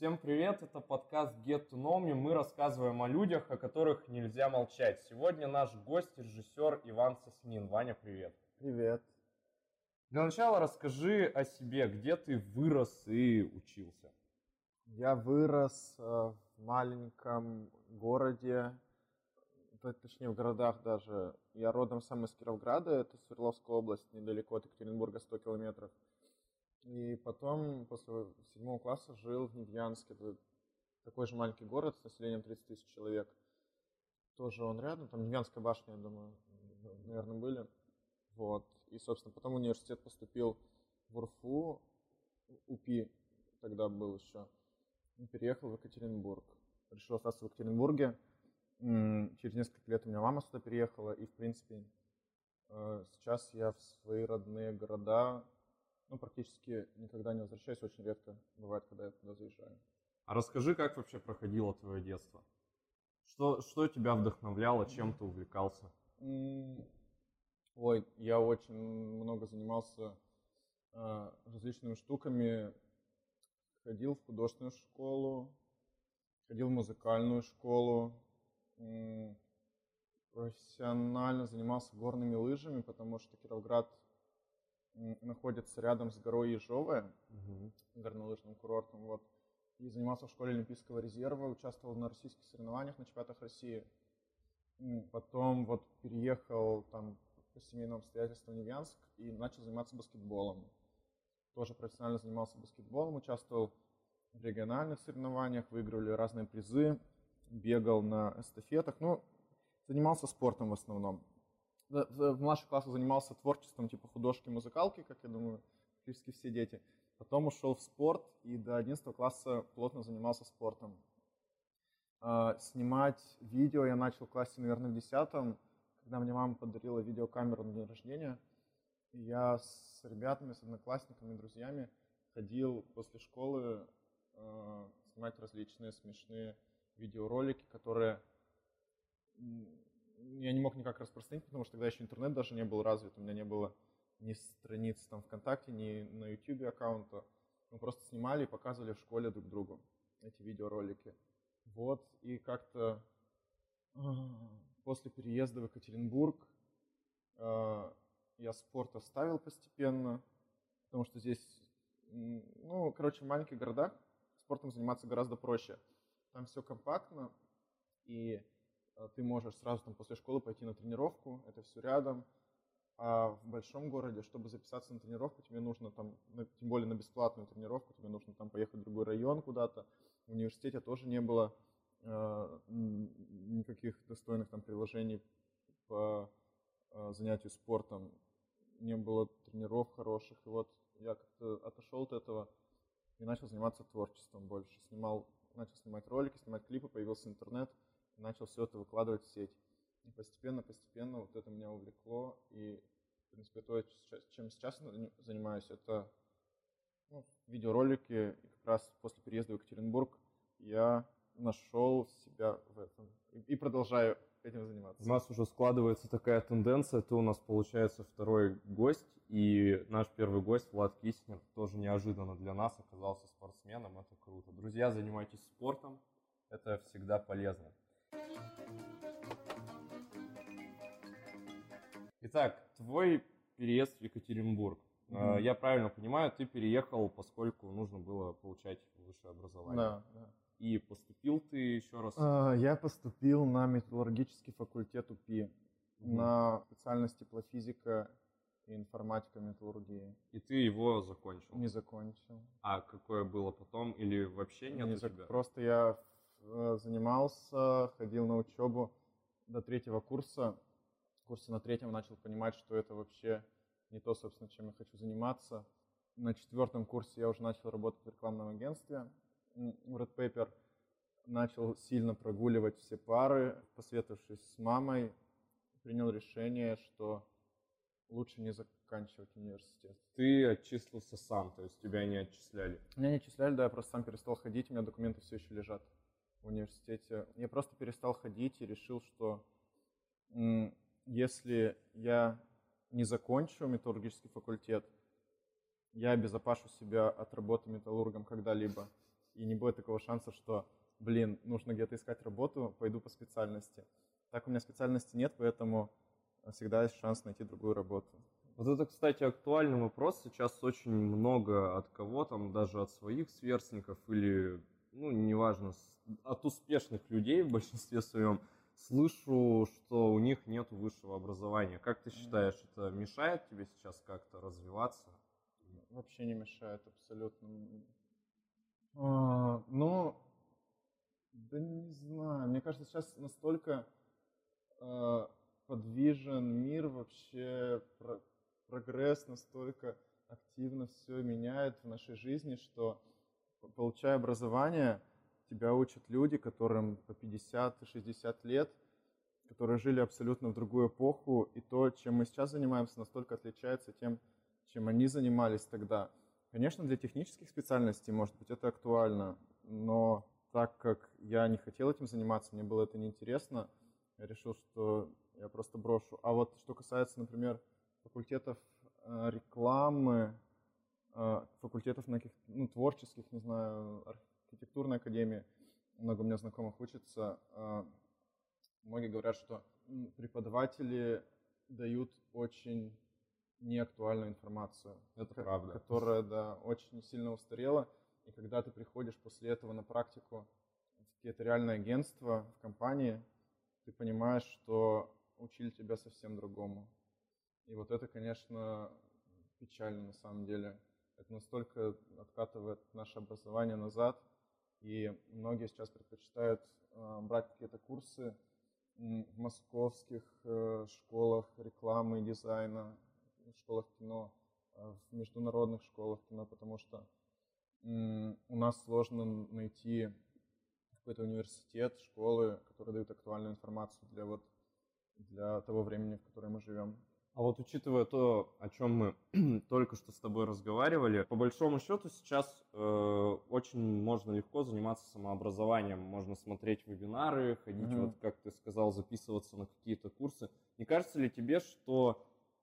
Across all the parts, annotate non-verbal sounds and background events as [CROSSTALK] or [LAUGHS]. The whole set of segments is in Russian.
Всем привет, это подкаст Get to Know Me. Мы рассказываем о людях, о которых нельзя молчать. Сегодня наш гость, режиссер Иван Соснин. Ваня, привет. Привет. Для начала расскажи о себе, где ты вырос и учился. Я вырос э, в маленьком городе, точнее в городах даже. Я родом сам из Кировграда, это Свердловская область, недалеко от Екатеринбурга, 100 километров. И потом, после седьмого класса, жил в Невьянске. Это такой же маленький город с населением 30 тысяч человек. Тоже он рядом, там Невьянская башня, я думаю, наверное, были. Вот. И, собственно, потом в университет поступил в УРФУ, УПИ тогда был еще. И переехал в Екатеринбург. Решил остаться в Екатеринбурге. Через несколько лет у меня мама сюда переехала. И, в принципе, э, сейчас я в свои родные города ну, практически никогда не возвращаюсь, очень редко бывает, когда я туда заезжаю. А расскажи, как вообще проходило твое детство? Что, что тебя вдохновляло, чем ты увлекался? Ой, я очень много занимался э, различными штуками. Ходил в художественную школу, ходил в музыкальную школу, профессионально занимался горными лыжами, потому что Кировград находится рядом с горой Ежовая, угу. горнолыжным курортом. Вот. И занимался в школе Олимпийского резерва, участвовал на российских соревнованиях на чемпионатах России. Потом вот переехал там по семейным обстоятельствам в Невьянск и начал заниматься баскетболом. Тоже профессионально занимался баскетболом, участвовал в региональных соревнованиях, выигрывали разные призы, бегал на эстафетах, ну, занимался спортом в основном в младших классах занимался творчеством типа художки, музыкалки, как я думаю, практически все дети. Потом ушел в спорт и до 11 класса плотно занимался спортом. А, снимать видео я начал в классе, наверное, в 10 когда мне мама подарила видеокамеру на день рождения. И я с ребятами, с одноклассниками, друзьями ходил после школы э, снимать различные смешные видеоролики, которые я не мог никак распространить, потому что тогда еще интернет даже не был развит, у меня не было ни страниц там ВКонтакте, ни на YouTube аккаунта. Мы просто снимали и показывали в школе друг другу эти видеоролики. Вот, и как-то после переезда в Екатеринбург э, я спорт оставил постепенно, потому что здесь, ну, короче, в маленьких городах спортом заниматься гораздо проще. Там все компактно, и ты можешь сразу там после школы пойти на тренировку, это все рядом. А в большом городе, чтобы записаться на тренировку, тебе нужно там, тем более на бесплатную тренировку, тебе нужно там поехать в другой район куда-то. В университете тоже не было э, никаких достойных там приложений по э, занятию спортом, не было тренеров хороших. И вот я как-то отошел от этого и начал заниматься творчеством больше. Снимал, начал снимать ролики, снимать клипы, появился интернет – начал все это выкладывать в сеть. И постепенно-постепенно вот это меня увлекло. И, в принципе, то, чем сейчас занимаюсь, это ну, видеоролики. И как раз после переезда в Екатеринбург я нашел себя в этом. И продолжаю этим заниматься. У нас уже складывается такая тенденция. Ты у нас, получается, второй гость. И наш первый гость, Влад Киснер, тоже неожиданно для нас оказался спортсменом. Это круто. Друзья, занимайтесь спортом. Это всегда полезно. Итак, твой переезд в Екатеринбург. Mm-hmm. Я правильно понимаю, ты переехал, поскольку нужно было получать высшее образование. Да, да. И поступил ты еще раз? А, я поступил на металлургический факультет УПИ mm-hmm. на специальность теплофизика и информатика металлургии. И ты его закончил? Не закончил. А какое было потом или вообще нет не у зак... тебя? Просто я э, занимался, ходил на учебу до третьего курса курсе на третьем начал понимать, что это вообще не то, собственно, чем я хочу заниматься. На четвертом курсе я уже начал работать в рекламном агентстве в Red Paper. Начал сильно прогуливать все пары, посоветовавшись с мамой, принял решение, что лучше не заканчивать университет. Ты отчислился сам, то есть тебя не отчисляли? Меня не отчисляли, да, я просто сам перестал ходить, у меня документы все еще лежат в университете. Я просто перестал ходить и решил, что если я не закончу металлургический факультет, я обезопашу себя от работы металлургом когда-либо. и не будет такого шанса, что, блин, нужно где-то искать работу, пойду по специальности. Так у меня специальности нет, поэтому всегда есть шанс найти другую работу. Вот это, кстати, актуальный вопрос. Сейчас очень много от кого там, даже от своих сверстников или, ну, неважно, от успешных людей в большинстве своем, слышу, что у них нет высшего образования. Как ты считаешь, это мешает тебе сейчас как-то развиваться? Вообще не мешает абсолютно. А, ну, да не знаю. Мне кажется, сейчас настолько э, подвижен мир вообще, про, прогресс настолько активно все меняет в нашей жизни, что получая образование, тебя учат люди, которым по 50 и 60 лет, которые жили абсолютно в другую эпоху, и то, чем мы сейчас занимаемся, настолько отличается тем, чем они занимались тогда. Конечно, для технических специальностей, может быть, это актуально, но так как я не хотел этим заниматься, мне было это неинтересно, я решил, что я просто брошу. А вот что касается, например, факультетов э, рекламы, факультетов на каких ну, творческих, не знаю, архитектурной академии, много у меня знакомых учатся, э, многие говорят, что преподаватели дают очень неактуальную информацию. Это правда. Которая, да, очень сильно устарела. И когда ты приходишь после этого на практику в какие-то реальные агентства, в компании, ты понимаешь, что учили тебя совсем другому. И вот это, конечно, печально на самом деле. Это настолько откатывает наше образование назад. И многие сейчас предпочитают э, брать какие-то курсы в московских э, школах рекламы и дизайна, в школах кино, э, в международных школах кино, потому что у нас сложно найти какой-то университет, школы, которые дают актуальную информацию для вот для того времени, в котором мы живем. А вот учитывая то, о чем мы [CLEARS THROAT] только что с тобой разговаривали, по большому счету сейчас э, очень можно легко заниматься самообразованием. Можно смотреть вебинары, ходить, mm-hmm. вот как ты сказал, записываться на какие-то курсы. Не кажется ли тебе, что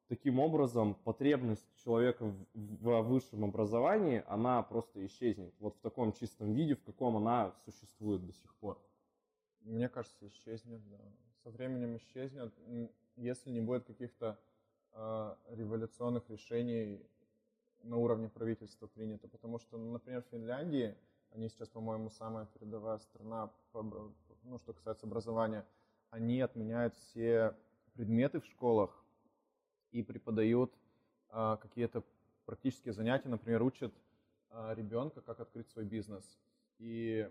таким образом потребность человека в, высшем образовании, она просто исчезнет. Вот в таком чистом виде, в каком она существует до сих пор. Мне кажется, исчезнет, да. Со временем исчезнет, если не будет каких-то революционных решений на уровне правительства принято. Потому что, например, в Финляндии, они сейчас, по-моему, самая передовая страна, по, ну, что касается образования, они отменяют все предметы в школах, и преподают а, какие-то практические занятия, например, учат а, ребенка, как открыть свой бизнес. И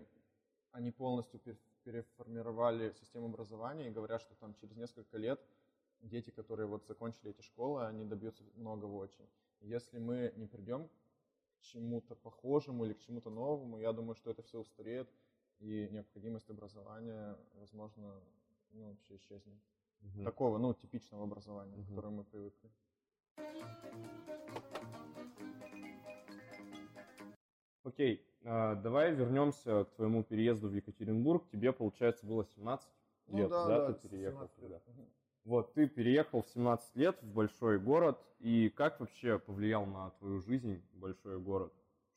они полностью переформировали систему образования и говорят, что там через несколько лет дети, которые вот закончили эти школы, они добьются многого очень. Если мы не придем к чему-то похожему или к чему-то новому, я думаю, что это все устареет, и необходимость образования, возможно, ну, вообще исчезнет угу. такого, ну, типичного образования, угу. к которому мы привыкли. Окей, а, давай вернемся к твоему переезду в Екатеринбург. Тебе, получается, было 17 ну, лет, да, да, ты переехал туда. Угу. Вот, ты переехал в 17 лет в большой город, и как вообще повлиял на твою жизнь большой город?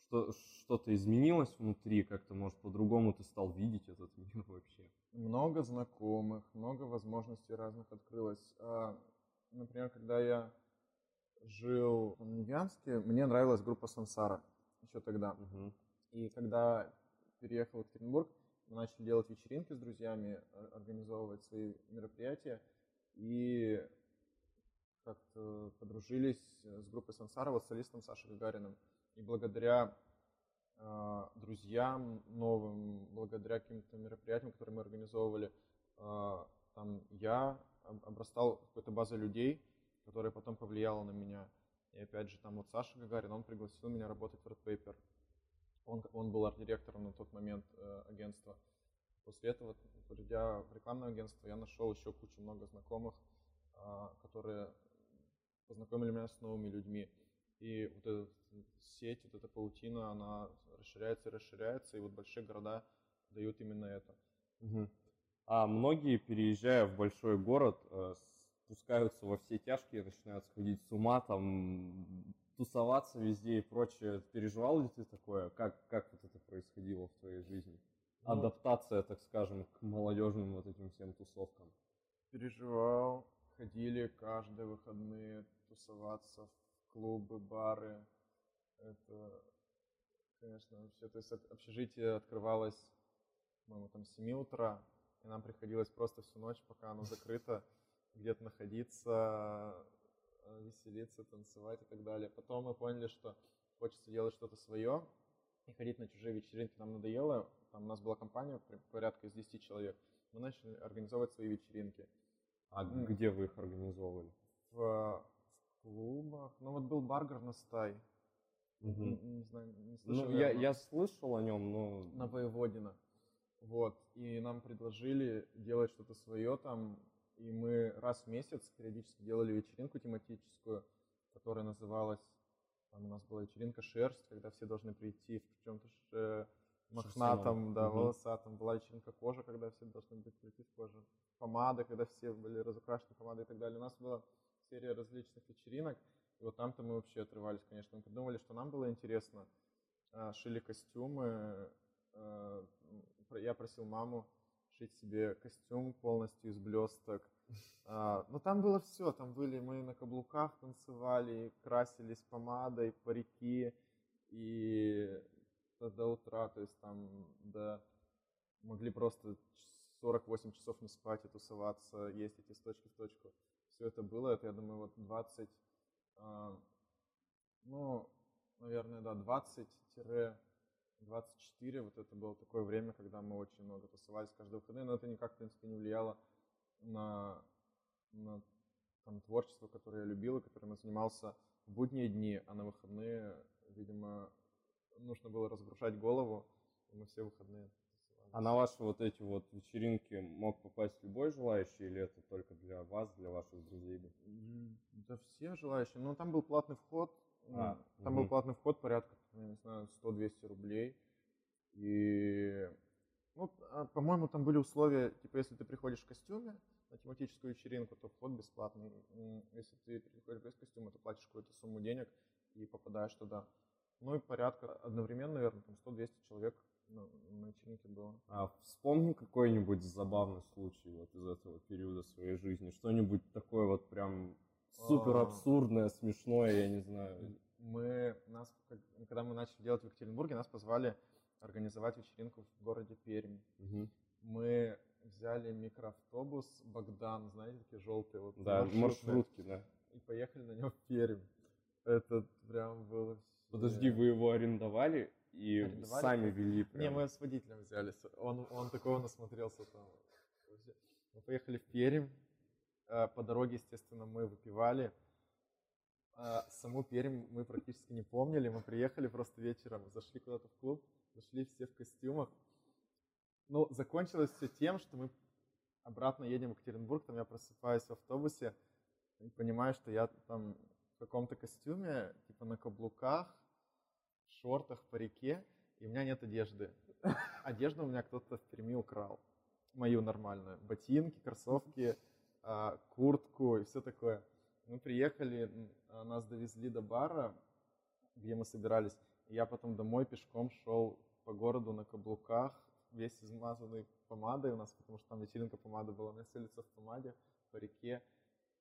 Что, что-то изменилось внутри, как-то, может, по-другому ты стал видеть этот [LAUGHS] мир вообще? много знакомых, много возможностей разных открылось. А, например, когда я жил в Невянске, мне нравилась группа Сансара еще тогда. Угу. И когда переехал в Екатеринбург, мы начали делать вечеринки с друзьями, организовывать свои мероприятия. И как-то подружились с группой Сансара, вот с солистом Сашей Гагариным. И благодаря а, друзьям новым, благодаря каким-то мероприятиям, которые мы организовывали. А, там я обрастал какой-то базой людей, которая потом повлияла на меня. И опять же, там вот Саша Гагарин, он пригласил меня работать в Red Paper. Он, он был арт-директором на тот момент э, агентства. После этого, придя в рекламное агентство, я нашел еще кучу много знакомых, э, которые познакомили меня с новыми людьми. И вот эта сеть, вот эта паутина, она расширяется и расширяется, и вот большие города дают именно это. Угу. А многие, переезжая в большой город, э, спускаются во все тяжкие, начинают сходить с ума, там, тусоваться везде и прочее. Переживал ли ты такое? Как, как вот это происходило в твоей жизни? Адаптация, так скажем, к молодежным вот этим всем тусовкам. переживал, ходили каждые выходные тусоваться в клубы, бары. Это, конечно, вообще, то есть об- общежитие открывалось, по-моему, там с 7 утра, и нам приходилось просто всю ночь, пока оно закрыто, [LAUGHS] где-то находиться, э, веселиться, танцевать и так далее. Потом мы поняли, что хочется делать что-то свое и ходить на чужие вечеринки нам надоело. Там у нас была компания порядка из 10 человек. Мы начали организовывать свои вечеринки А М. где вы их организовывали? в, в клубах. Ну вот был бар Горностай. Мгм. Н- Не знаю, не Ну, слышал, я, наверно. я слышал о нем, но... на Воеводина. Вот. И нам предложили делать что-то свое там. И мы раз в месяц периодически делали вечеринку тематическую, которая называлась... Там у нас была вечеринка «Шерсть», когда все должны прийти в чем-то ш- мохнатом, да, Мгм. волосатом. Была вечеринка «Кожа», когда все должны быть прийти в коже. Помада, когда все были разукрашены помадой и так далее. У нас была серия различных вечеринок. И вот там-то мы вообще отрывались, конечно. Мы придумали, что нам было интересно. А, Шили костюмы. про- Я просил маму шить себе костюм полностью из блесток. [LAUGHS] А, Но там было все. Там были мы на каблуках танцевали, красились помадой, парики. И до, утра, то есть там до могли просто ч- 48 часов не спать и тусоваться, ездить из точки в точку. Все это было, это, я думаю, вот 20, а, ну, наверное, да, 20-24, вот это было такое время, когда мы очень много тусовались каждые выходные, но это никак, в принципе, не влияло на, на там, творчество, которое я любил и которым я занимался в будние дни, а на выходные, видимо, нужно было разгружать голову, и мы все выходные тусовались. А на ваши вот эти вот вечеринки мог попасть любой желающий, или это только для вас, для ваших друзей? был? Да все желающие. Ну, там был платный вход. А, там был мгм. платный вход порядка, я не знаю, 100-200 рублей. И, ну, а, по-моему, там были условия, типа, если ты приходишь в костюме на тематическую вечеринку, то вход бесплатный. Если ты приходишь без костюма, то платишь какую-то сумму денег и попадаешь туда. Ну и порядка одновременно, наверное, там 100-200 человек на, на вечеринке было. А вспомни какой-нибудь забавный случай вот из этого периода своей жизни. Что-нибудь такое вот прям супер А. абсурдное, смешное, я не знаю. Мы, нас, когда мы начали делать в Екатеринбурге, нас позвали организовать вечеринку в городе Пермь. Мгм. Мы взяли микроавтобус Богдан, знаете, такие желтые вот Да, маршрутные, маршрутки, да. и поехали на нем в Пермь. Это прям было Подожди, вы его арендовали и Арендовали? сами вели Не, прям? мы с водителем взяли. Он, он такого насмотрелся там. Мы поехали в Пермь. Э, По дороге, естественно, мы выпивали. А Саму Пермь мы практически не помнили. Мы приехали просто вечером, зашли куда-то в клуб, зашли все в костюмах. Ну, закончилось все тем, что мы обратно едем в Екатеринбург, там я просыпаюсь в автобусе и понимаю, что я там в каком-то костюме, типа на каблуках, шортах, парике, и у меня нет одежды. Одежду у меня кто-то в Перми украл. Мою нормальную. Ботинки, кроссовки, а, куртку и все такое. Мы приехали, а, нас довезли до бара, где мы собирались. Я потом домой пешком шел по городу на каблуках, весь измазанный помадой у нас, потому что там вечеринка помады была. У меня все лицо в помаде, по реке.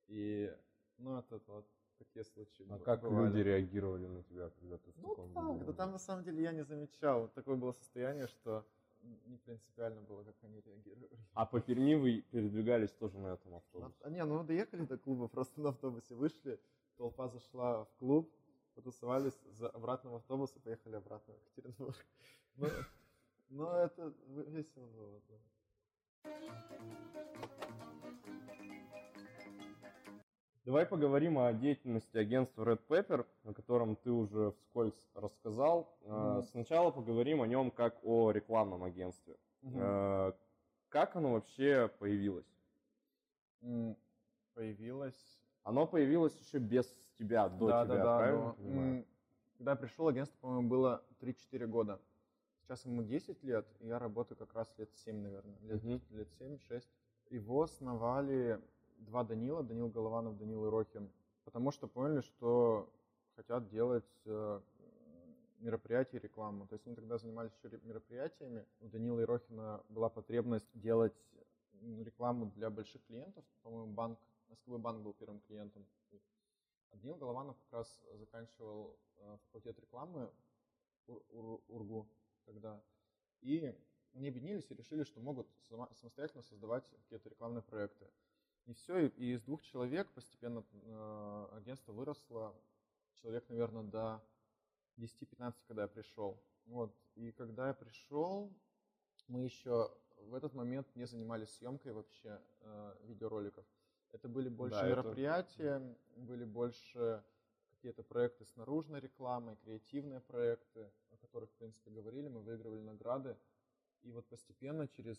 И, ну, это вот такие случаи А б- как бывали. люди реагировали на тебя, когда ты в Ну таком так, да там на самом деле я не замечал. Такое было состояние, что не принципиально было, как они реагировали. А по Перми вы передвигались тоже на этом автобусе? А, не, ну доехали до клуба, просто на автобусе вышли, толпа зашла в клуб, потусовались, за обратно в автобус и поехали обратно в Екатеринбург. [LAUGHS] Ну, но это в- весело было. да. Давай поговорим о деятельности агентства Red Pepper, о котором ты уже вскользь рассказал. Мгм. Сначала поговорим о нем как о рекламном агентстве. Э, Как оно вообще появилось? М, Появилась Оно появилось еще без тебя, до да, тебя, да, да, правильно но, м, Когда я пришел, агентство, по-моему, было 3-4 года. Сейчас ему 10 лет, и я работаю как раз лет 7, наверное. Лет, Мгм. лет 7-6. Его основали два Данила, Данил Голованов, Данил Ирохин, потому что поняли, что хотят делать э, мероприятий рекламу. То есть они тогда занимались еще мероприятиями. У Данила Ирохина была потребность делать рекламу для больших клиентов. По-моему, банк, СКБ банк был первым клиентом. А Данил Голованов как раз заканчивал э, факультет рекламы УРГУ тогда. И они объединились и решили, что могут самостоятельно создавать какие-то рекламные проекты. И все, и из двух человек постепенно э, агентство выросло. Человек, наверное, до 10-15, когда я пришел. Вот. И когда я пришел, мы еще в этот момент не занимались съемкой вообще э, видеороликов. Это были больше да, мероприятия, это... были больше какие-то проекты с наружной рекламой, креативные проекты, о которых, в принципе, говорили, мы выигрывали награды. И вот постепенно, через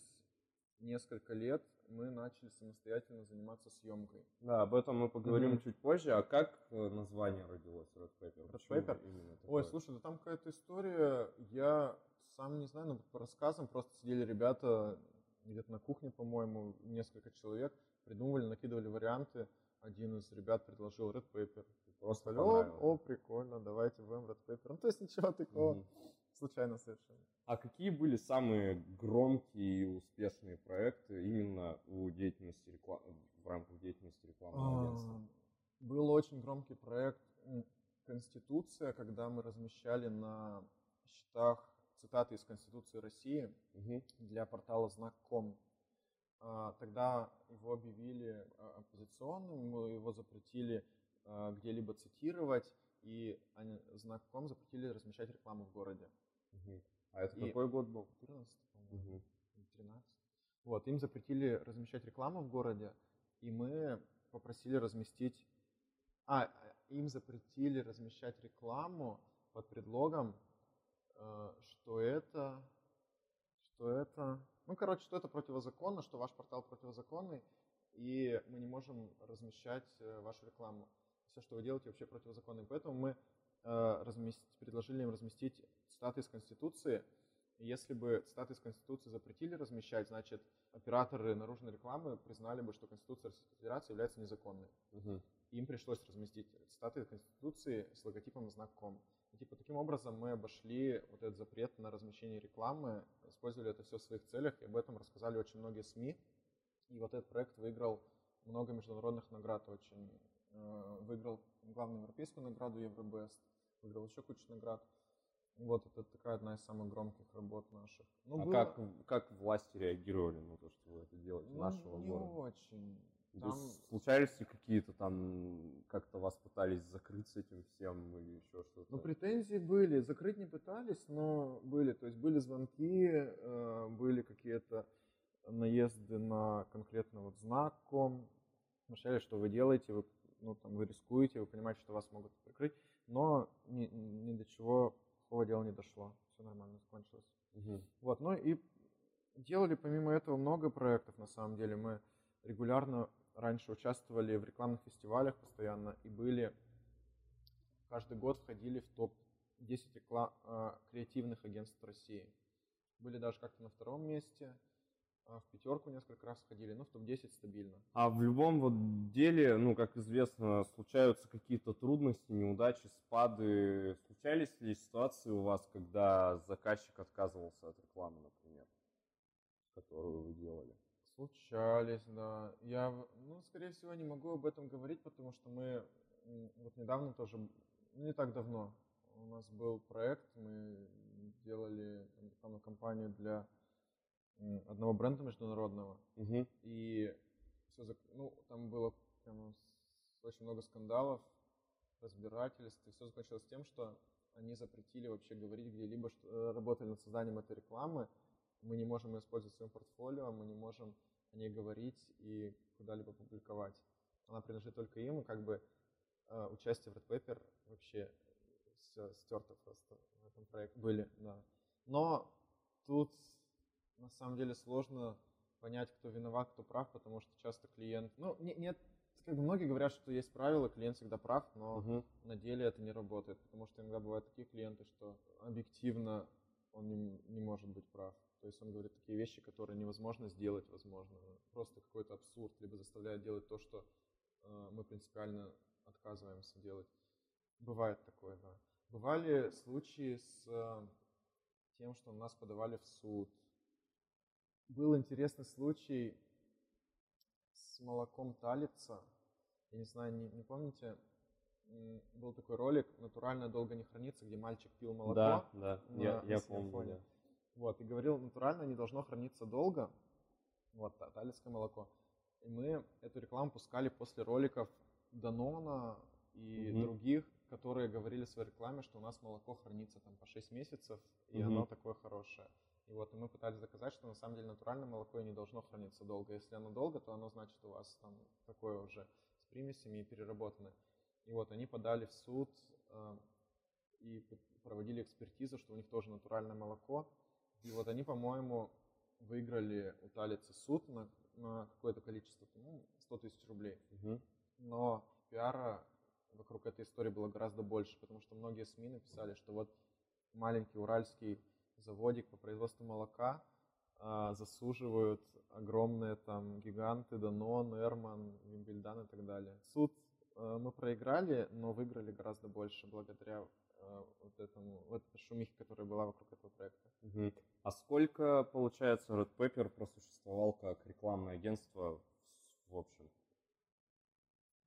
несколько лет, мы начали самостоятельно заниматься съемкой. Да, об этом мы поговорим mm-hmm. чуть позже. А как э, название родилось Red Paper? Red Paper? Ой, слушай, да там какая-то история, я сам не знаю, но по рассказам просто сидели ребята где-то на кухне, по-моему, несколько человек, придумывали, накидывали варианты. Один из ребят предложил Red Paper. Просто о, о, прикольно, давайте будем Red Paper. Ну, то есть ничего такого. Mm-hmm случайно совершенно. А какие были самые громкие и успешные проекты именно у деятельности реклам... в рамках деятельности рекламного а, агентства? Был очень громкий проект «Конституция», когда мы размещали на счетах цитаты из Конституции России угу. для портала Знак.ком. А, тогда его объявили а, оппозиционным, его запретили где-либо цитировать, и знаком запретили размещать рекламу в городе. Угу. А это и какой год был? 14, по-моему, угу. 13. Вот, им запретили размещать рекламу в городе, и мы попросили разместить... А, им запретили размещать рекламу под предлогом, э, что это... Что это... Ну, короче, что это противозаконно, что ваш портал противозаконный, и мы не можем размещать э, вашу рекламу. Все, что вы делаете, вообще противозаконно. И поэтому мы э, разместить, предложили им разместить цитаты из Конституции. Если бы цитаты из Конституции запретили размещать, значит, операторы наружной рекламы признали бы, что Конституция Российской Федерации является незаконной. Угу. Им пришлось разместить цитаты из Конституции с логотипом знаком. И, типа, таким образом мы обошли вот этот запрет на размещение рекламы, использовали это все в своих целях, и об этом рассказали очень многие СМИ. И вот этот проект выиграл много международных наград очень. Э, выиграл главную европейскую награду Евробест, выиграл еще кучу наград. Вот это такая одна из самых громких работ наших. Ну, а было... как, как власти реагировали на то, что вы это делаете ну, нашего не города? очень. Там... Случались ли какие-то там, как-то вас пытались закрыть с этим всем или еще что-то? Ну, претензии были. Закрыть не пытались, но были. То есть были звонки, э, были какие-то наезды на конкретно вот знаком. Вначале, что вы делаете, вы, ну, там, вы рискуете, вы понимаете, что вас могут прикрыть, но ни, ни до чего плохого дела не дошло. Все нормально закончилось. Угу. Вот, ну и делали помимо этого много проектов на самом деле. Мы регулярно раньше участвовали в рекламных фестивалях постоянно и были каждый год входили в топ-10 реклам, э, креативных агентств России. Были даже как-то на втором месте, в пятерку несколько раз ходили, но в топ-10 стабильно. А в любом вот деле, ну, как известно, случаются какие-то трудности, неудачи, спады. Случались ли ситуации у вас, когда заказчик отказывался от рекламы, например, которую вы делали? Случались, да. Я, ну, скорее всего, не могу об этом говорить, потому что мы вот недавно тоже, ну, не так давно, у нас был проект, мы делали рекламную кампанию для одного бренда международного. Угу. И все, ну, там было прям очень много скандалов, разбирательств, и все закончилось тем, что они запретили вообще говорить где-либо, что э, работали над созданием этой рекламы. Мы не можем ее использовать в своем портфолио, мы не можем о ней говорить и куда-либо публиковать. Она принадлежит только им, и как бы э, участие в Red Paper вообще все стерто просто в этом проекте. Были, да. Но тут на самом деле сложно понять, кто виноват, кто прав, потому что часто клиент... Ну, не, нет, как бы многие говорят, что есть правила, клиент всегда прав, но угу. на деле это не работает, потому что иногда бывают такие клиенты, что объективно он не, не может быть прав. То есть он говорит такие вещи, которые невозможно сделать, возможно. Просто какой-то абсурд, либо заставляет делать то, что э, мы принципиально отказываемся делать. Бывает такое, да. Бывали случаи с э, тем, что нас подавали в суд. Был интересный случай с молоком талица. Я не знаю, не, не помните, был такой ролик «Натурально долго не хранится», где мальчик пил молоко. Да, да, на, я, я помню. Да. Вот, и говорил, натурально не должно храниться долго. Вот, талицкое молоко. И мы эту рекламу пускали после роликов Данона и угу. других, которые говорили в своей рекламе, что у нас молоко хранится там по 6 месяцев, и угу. оно такое хорошее. И вот и мы пытались доказать, что на самом деле натуральное молоко и не должно храниться долго. Если оно долго, то оно значит у вас там такое уже с примесями и переработанное. И вот они подали в суд э, и проводили экспертизу, что у них тоже натуральное молоко. И вот они, по-моему, выиграли у Талицы суд на, на какое-то количество, ну, 100 тысяч рублей. Угу. Но пиара вокруг этой истории было гораздо больше, потому что многие СМИ написали, что вот маленький уральский заводик по производству молока а, засуживают огромные там гиганты Данон, Эрман, Вимбельдан и так далее. Суд а, мы проиграли, но выиграли гораздо больше благодаря а, вот этому, вот этой шумихе, которая была вокруг этого проекта. Угу. А сколько, получается, Red Pepper просуществовал как рекламное агентство в общем?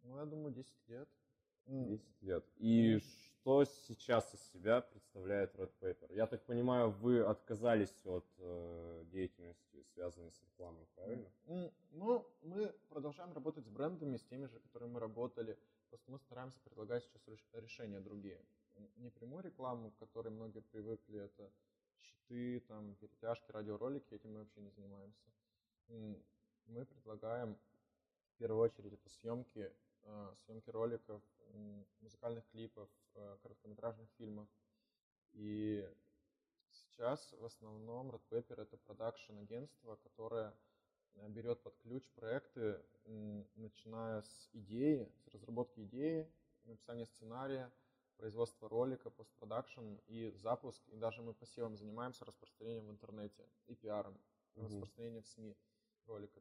Ну, я думаю, 10 лет. 10 лет. И что сейчас из себя представляет Red Paper? Я так понимаю, вы отказались от э, деятельности, связанной с рекламой, правильно? Ну, мы продолжаем работать с брендами, с теми же, которые мы работали. Просто мы стараемся предлагать сейчас решения другие. Не прямую рекламу, к которой многие привыкли, это щиты, там, перетяжки, радиоролики, этим мы вообще не занимаемся. Мы предлагаем в первую очередь это съемки съемки роликов, музыкальных клипов, э, короткометражных фильмов. И сейчас в основном Red Pepper это продакшн-агентство, которое э, берет под ключ проекты, начиная с идеи, с разработки идеи, написания сценария, производства ролика, постпродакшн и запуск. И даже мы посевом занимаемся распространением в интернете и пиаром, mm-hmm. распространением в СМИ ролика.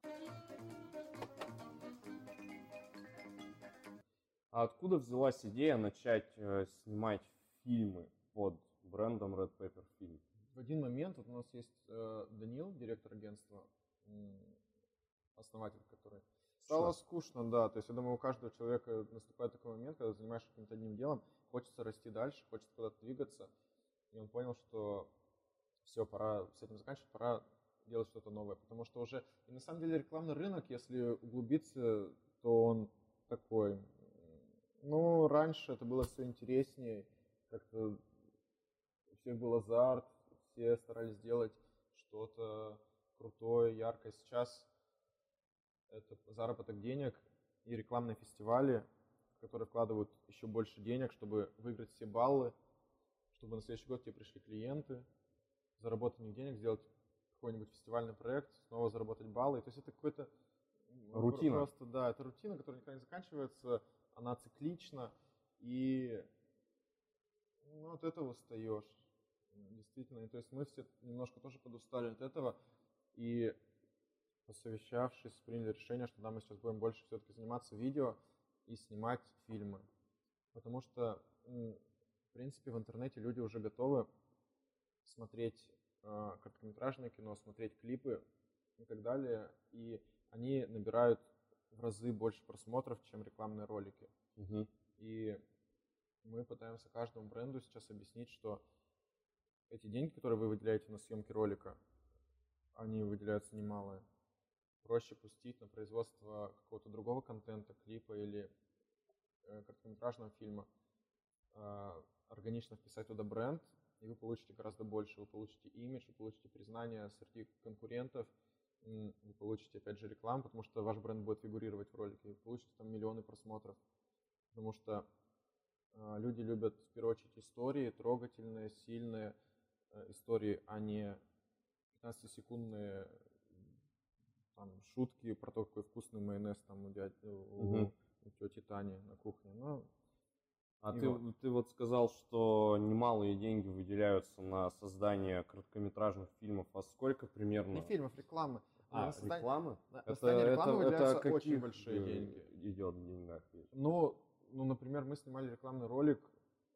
А откуда взялась идея начать э, снимать фильмы под брендом Red Pepper Film? В один момент вот у нас есть э, Данил, директор агентства, основатель который. Стало Что? скучно, да. То есть я думаю, у каждого человека наступает такой момент, когда занимаешься каким-то одним делом, хочется расти дальше, хочется куда-то двигаться. И он понял, что все, пора с этим заканчивать, пора делать что-то новое. Потому что уже, и на самом деле рекламный рынок, если углубиться, то он такой ну, раньше это было все интереснее, как-то у всех был азарт, все старались сделать что-то крутое, яркое. Сейчас это заработок денег и рекламные фестивали, которые вкладывают еще больше денег, чтобы выиграть все баллы, чтобы на следующий год тебе пришли клиенты, заработанных денег сделать какой-нибудь фестивальный проект, снова заработать баллы. То есть это какой-то рутина. Просто, да, это рутина, которая никогда не заканчивается она циклична, и ну, от этого устаешь. Действительно, то есть мы все немножко тоже подустали от этого, и посовещавшись, приняли решение, что да, мы сейчас будем больше все-таки заниматься видео и снимать фильмы. Потому что, в принципе, в интернете люди уже готовы смотреть э, короткометражное кино, смотреть клипы и так далее, и они набирают в разы больше просмотров, чем рекламные ролики. Угу. И мы пытаемся каждому бренду сейчас объяснить, что эти деньги, которые вы выделяете на съемки ролика, они выделяются немалые. Проще пустить на производство какого-то другого контента, клипа или э, короткометражного фильма, э, органично вписать туда бренд, и вы получите гораздо больше. Вы получите имидж, вы получите признание среди конкурентов – вы получите, опять же, рекламу, потому что ваш бренд будет фигурировать в ролике, вы получите там миллионы просмотров. Потому что э, люди любят, в первую очередь, истории, трогательные, сильные э, истории, а не 15-секундные там, шутки про то, какой вкусный майонез там у, дяди, у, угу. у тети Тани на кухне. Ну, а ты, вот. ты вот сказал, что немалые деньги выделяются на создание короткометражных фильмов. А сколько примерно? Не фильмов, рекламы. А, рекламы? На это, рекламы это, это очень большие деньги. Идет в деньгах. Ну, ну, например, мы снимали рекламный ролик,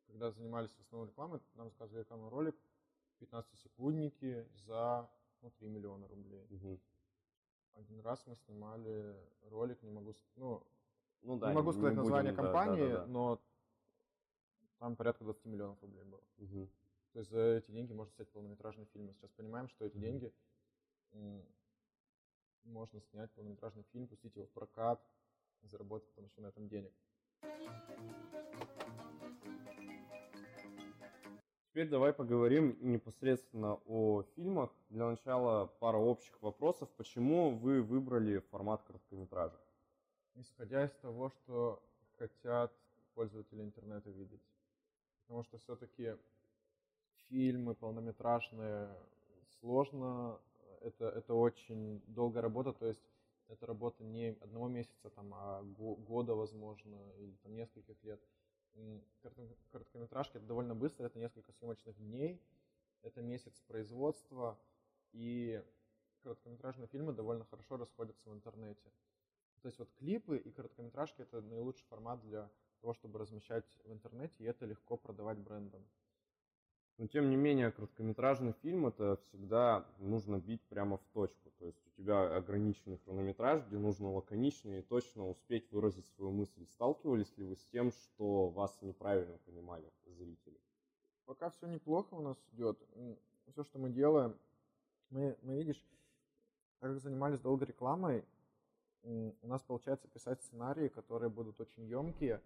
когда занимались в основном рекламой, нам заказывали рекламный ролик 15-секундники за ну, 3 миллиона рублей. Мгм. Один раз мы снимали ролик, не могу, ну, Ну да, не могу сказать будем, название да, да, компании, да, да. но там порядка 20 миллионов рублей было. Мгм. То есть за эти деньги можно снять полнометражный фильм. Мы сейчас понимаем, что эти Мгм. деньги можно снять полнометражный фильм, пустить его в прокат, заработать потом еще на этом денег. Теперь давай поговорим непосредственно о фильмах. Для начала пара общих вопросов. Почему вы выбрали формат короткометража? Исходя из того, что хотят пользователи интернета видеть. Потому что все-таки фильмы полнометражные сложно, это, это очень долгая работа, то есть это работа не одного месяца, там, а го- года, возможно, или там нескольких лет. Короткометражки это довольно быстро, это несколько съемочных дней, это месяц производства, и короткометражные фильмы довольно хорошо расходятся в интернете. То есть вот клипы и короткометражки это наилучший формат для того, чтобы размещать в интернете, и это легко продавать брендам. Но тем не менее, короткометражный фильм это всегда нужно бить прямо в точку. То есть у тебя ограниченный хронометраж, где нужно лаконично и точно успеть выразить свою мысль. Сталкивались ли вы с тем, что вас неправильно понимали зрители? Пока все неплохо у нас идет. Все, что мы делаем, мы, мы видишь, как занимались долго рекламой, у нас получается писать сценарии, которые будут очень емкие.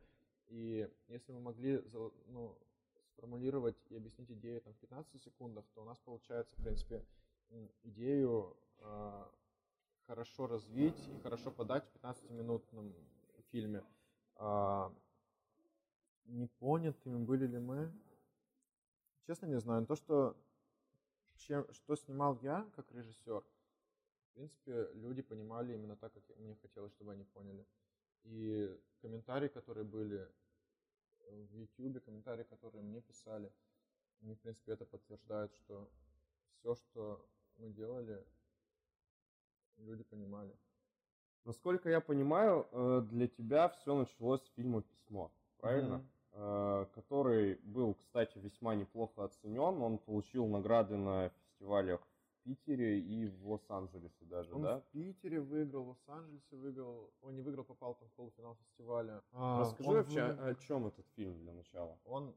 И если мы могли ну, сформулировать и объяснить идею там, в 15 секундах, то у нас получается, в принципе, идею а, хорошо развить и хорошо подать в 15-минутном фильме. А, непонятыми были ли мы? Честно не знаю. Но То, что, чем, что снимал я как режиссер, в принципе, люди понимали именно так, как мне хотелось, чтобы они поняли. И комментарии, которые были в YouTube, комментарии, которые мне писали, они, в принципе, это подтверждают, что все, что мы делали, люди понимали. Насколько я понимаю, э, для тебя все началось с фильма «Письмо», правильно? Э, Который был, кстати, весьма неплохо оценен. Он получил награды на фестивалях Питере и в Лос-Анджелесе даже, Он да? в Питере выиграл, в Лос-Анджелесе выиграл. Он не выиграл, попал там в полуфинал фестиваля. А, Расскажи он вообще, выиграл- о чем этот фильм для начала? Он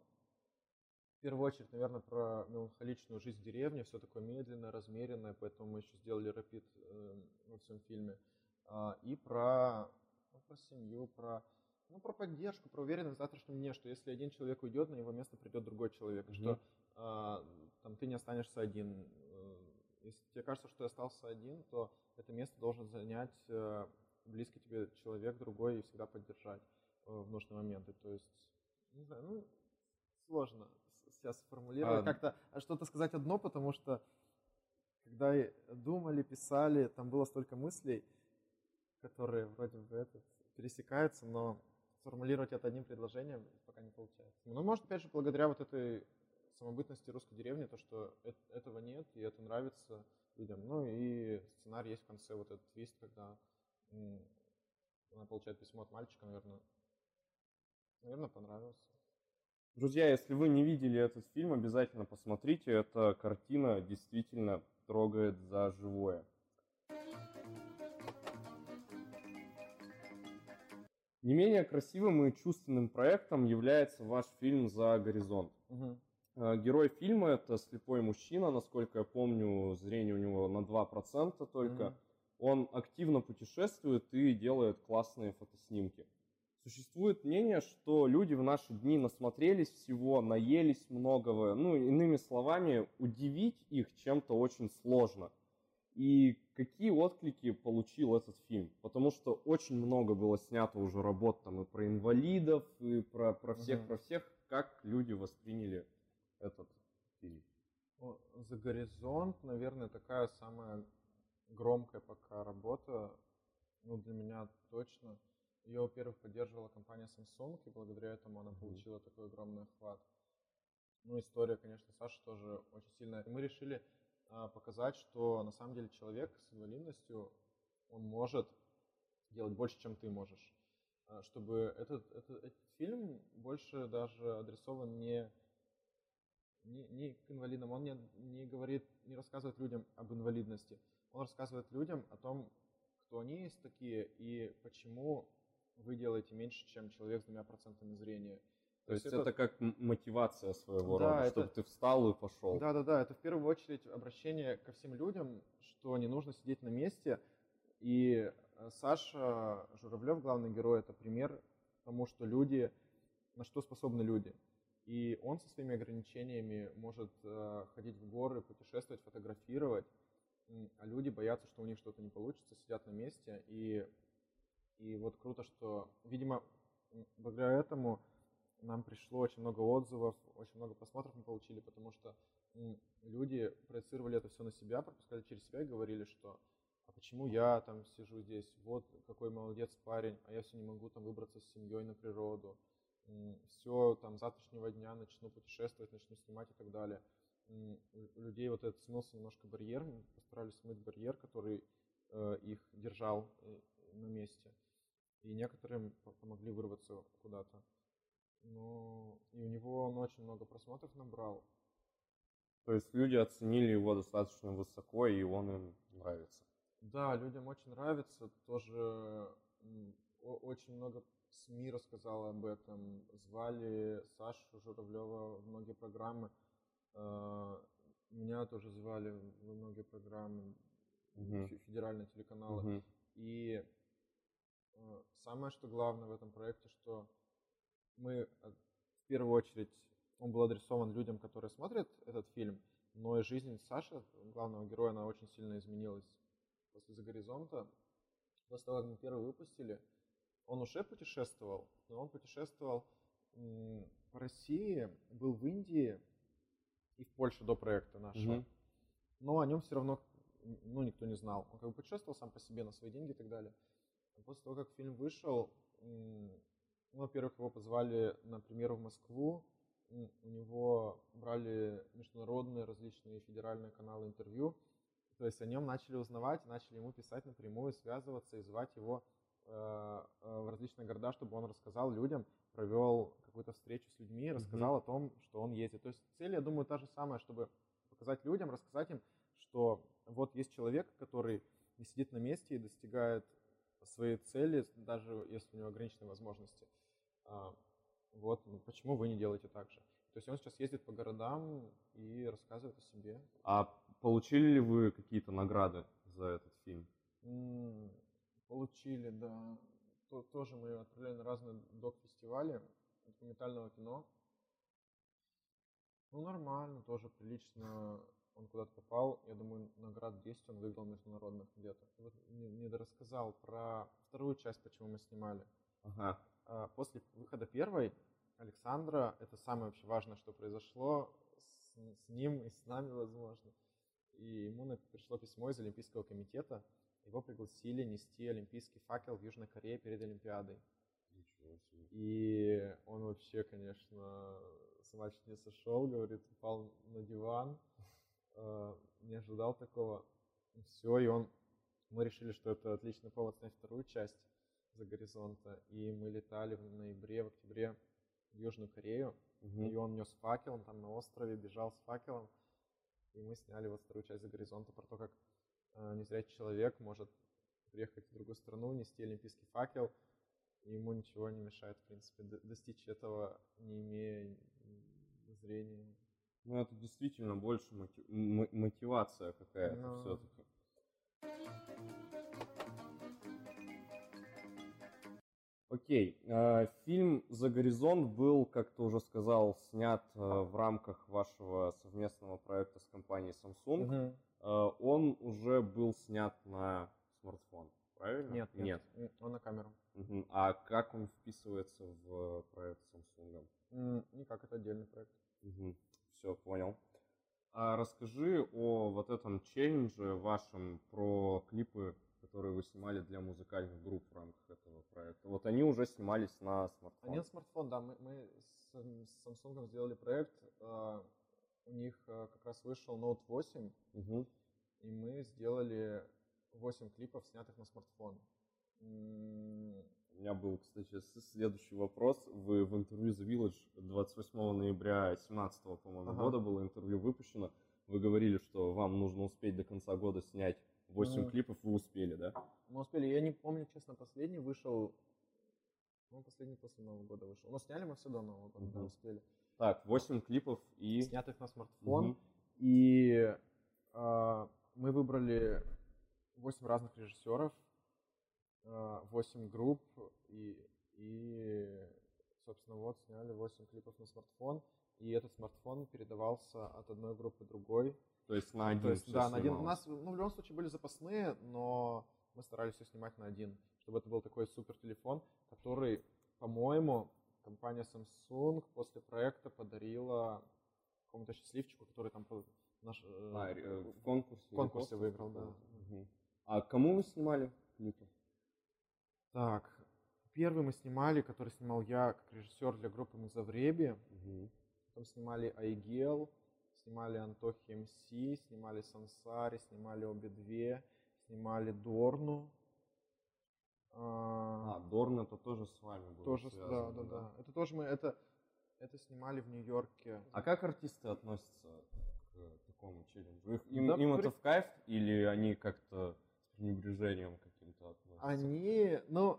в первую очередь, наверное, про меланхоличную жизнь в деревне, все такое медленное, размеренное, поэтому мы еще сделали рапид э, во всем фильме. А, и про, ну, про семью, про, ну, про поддержку, про уверенность в завтрашнем дне, что если один человек уйдет, на его место придет другой человек, Мгм. что а, там ты не останешься один. Если тебе кажется, что ты остался один, то это место должен занять э, близкий тебе человек другой и всегда поддержать э, в нужные моменты. То есть, не знаю, ну, сложно сейчас сформулировать, А, как-то а что-то сказать одно, потому что когда думали, писали, там было столько мыслей, которые вроде бы этот, пересекаются, но сформулировать это одним предложением пока не получается. Ну, может, опять же, благодаря вот этой самобытности русской деревни, то, что этого нет, и это нравится людям. Ну, и сценарий есть в конце, вот этот твист, когда она получает письмо от мальчика, наверное, наверное, понравился. Друзья, если вы не видели этот фильм, обязательно посмотрите. Эта картина действительно трогает за живое. Не менее красивым и чувственным проектом является ваш фильм «За горизонт». Мгм. Э, Герой фильма – это слепой мужчина, насколько я помню, зрение у него на 2% только. Мгм. Он активно путешествует и делает классные фотоснимки. Существует мнение, что люди в наши дни насмотрелись всего, наелись многого. Ну, иными словами, удивить их чем-то очень сложно. И какие отклики получил этот фильм? Потому что очень много было снято уже работ там и про инвалидов, и про, про всех, Мгм. про всех. Как люди восприняли этот фильм? За горизонт, наверное, такая самая громкая пока работа, ну, для меня точно. Ее, во-первых, поддерживала компания Samsung, и благодаря этому она Мгм. получила такой огромный охват. Ну, история, конечно, Саши тоже очень сильная. И мы решили а, показать, что на самом деле человек с инвалидностью, он может делать больше, чем ты можешь. а, чтобы этот, этот, этот фильм больше даже адресован не, не, не к инвалидам, он не, не говорит, не рассказывает людям об инвалидности, он рассказывает людям о том, кто они есть такие и почему вы делаете меньше, чем человек с двумя процентами зрения. То, То есть это, это как мотивация своего да, рода, это... чтобы ты встал и пошел. Да, да, да. Это в первую очередь обращение ко всем людям, что не нужно сидеть на месте. И э, Саша Журавлев, главный герой, это пример тому, что люди, на что способны люди. И он со своими ограничениями может э, ходить в горы, путешествовать, фотографировать, а люди боятся, что у них что-то не получится, сидят на месте. И, и вот круто, что, видимо, благодаря этому нам пришло очень много отзывов, очень много просмотров мы получили, потому что люди проецировали это все на себя, пропускали через себя и говорили, что а почему я там сижу здесь, вот какой молодец парень, а я все не могу там выбраться с семьей на природу, все там завтрашнего дня начну путешествовать, начну снимать и так далее. У людей вот этот смылся немножко барьер, мы постарались смыть барьер, который э, их держал э, на месте, и некоторым помогли вырваться куда-то. Ну, и у него он очень много просмотров набрал. То есть люди оценили его достаточно высоко, и он им нравится. Да, людям очень нравится. Тоже очень много СМИ рассказала об этом. Звали Сашу Журавлева в многие программы. А, меня тоже звали в многие программы, угу. федеральные телеканалы. Угу. И а, самое, что главное в этом проекте, что мы э, в первую очередь, он был адресован людям, которые смотрят этот фильм, но и жизнь Саши, главного героя, она очень сильно изменилась после «За горизонта». После того, как мы первый выпустили, он уже путешествовал, но он путешествовал по России, был в Индии и в Польше до проекта нашего. Mm-hmm. Но о нем все равно ну, никто не знал. Он как бы путешествовал сам по себе на свои деньги и так далее. После того, как фильм вышел, ну, во-первых, его позвали на премьеру в Москву. У него брали международные различные федеральные каналы интервью. То есть о нем начали узнавать, начали ему писать напрямую, связываться и звать его в различные города, чтобы он рассказал людям, провел какую-то встречу с людьми, рассказал mm-hmm. о том, что он ездит. То есть цель, я думаю, та же самая, чтобы показать людям, рассказать им, что вот есть человек, который не сидит на месте и достигает своей цели, даже если у него ограниченные возможности. А, вот, ну, почему вы не делаете так же? То есть он сейчас ездит по городам и рассказывает о себе. А получили ли вы какие-то награды за этот фильм? Получили, да. То, тоже мы отправляли на разные док-фестивали документального кино. Ну, нормально, тоже прилично он куда-то попал. Я думаю, наград 10 он выиграл международных где-то. Вот не, не рассказал про вторую часть, почему мы снимали. Ага. А, после выхода первой Александра, это самое вообще важное, что произошло с, с ним и с нами, возможно. И ему пришло письмо из Олимпийского комитета. Его пригласили нести олимпийский факел в Южной Корее перед Олимпиадой. И он вообще, конечно, сама чуть не сошел, говорит, упал на диван, а, не ожидал такого. Все, и он, мы решили, что это отличный повод снять вторую часть за горизонта. И мы летали в ноябре, в октябре в Южную Корею. Угу. И он нес факел, он там на острове бежал с факелом. И мы сняли вот вторую часть за горизонта про то, как э, незрячий человек может приехать в другую страну, нести олимпийский факел, и ему ничего не мешает, в принципе, достичь этого, не имея зрения. Ну, это действительно больше мотивация какая-то Но... все-таки. Окей. Э, фильм «За горизонт» был, как ты уже сказал, снят э, в рамках вашего совместного проекта с компанией Samsung. Угу. Он уже был снят на смартфон, правильно? Нет, нет. нет. Он на камеру. Угу. А как он вписывается в проект Samsung? Никак, это отдельный проект. Угу. Все, понял. А расскажи о вот этом челлендже вашем про клипы которые вы снимали для музыкальных групп в рамках этого проекта. Вот они уже снимались на смартфон. Они на смартфон, да. Мы, мы с, с Samsung сделали проект. У них uh, как раз вышел Note 8. Угу. И мы сделали 8 клипов, снятых на смартфон. У меня был, кстати, следующий вопрос. Вы в интервью The Village 28 ноября 2017, по-моему, ага. года было интервью выпущено. Вы говорили, что вам нужно успеть до конца года снять 8 mm. клипов, вы успели, да? Мы успели. Я не помню, честно, последний вышел ну, последний после Нового года вышел. Но сняли мы все до Нового года, да, успели. Так, 8 клипов и... Снятых на смартфон. Угу. И э, мы выбрали 8 разных режиссеров, э, а, 8 групп и, и, собственно, вот сняли 8 клипов на смартфон. И этот смартфон передавался от одной группы другой. То есть на один То есть, Да, на один. У нас, ну, в любом случае были запасные, но мы старались все снимать на один чтобы это был такой супер телефон, который, по-моему, компания Samsung после проекта подарила какому-то счастливчику, который там наш, э, а, э, в конкурсе, в конкурсе выиграл, да. Угу. А кому вы снимали клипы? Так, первый мы снимали, который снимал я как режиссер для группы Музавреби. Угу. Потом снимали Айгел, снимали Антохи МС, снимали Сансари, снимали обе две, снимали Дорну, а, а Дорн это тоже с вами был Тоже, связано, да, да, да, Это тоже мы, это, это снимали в Нью-Йорке. А как артисты относятся к такому челленджу? Их, им, да, им при... это в кайф или они как-то с пренебрежением каким-то относятся? Они, ну,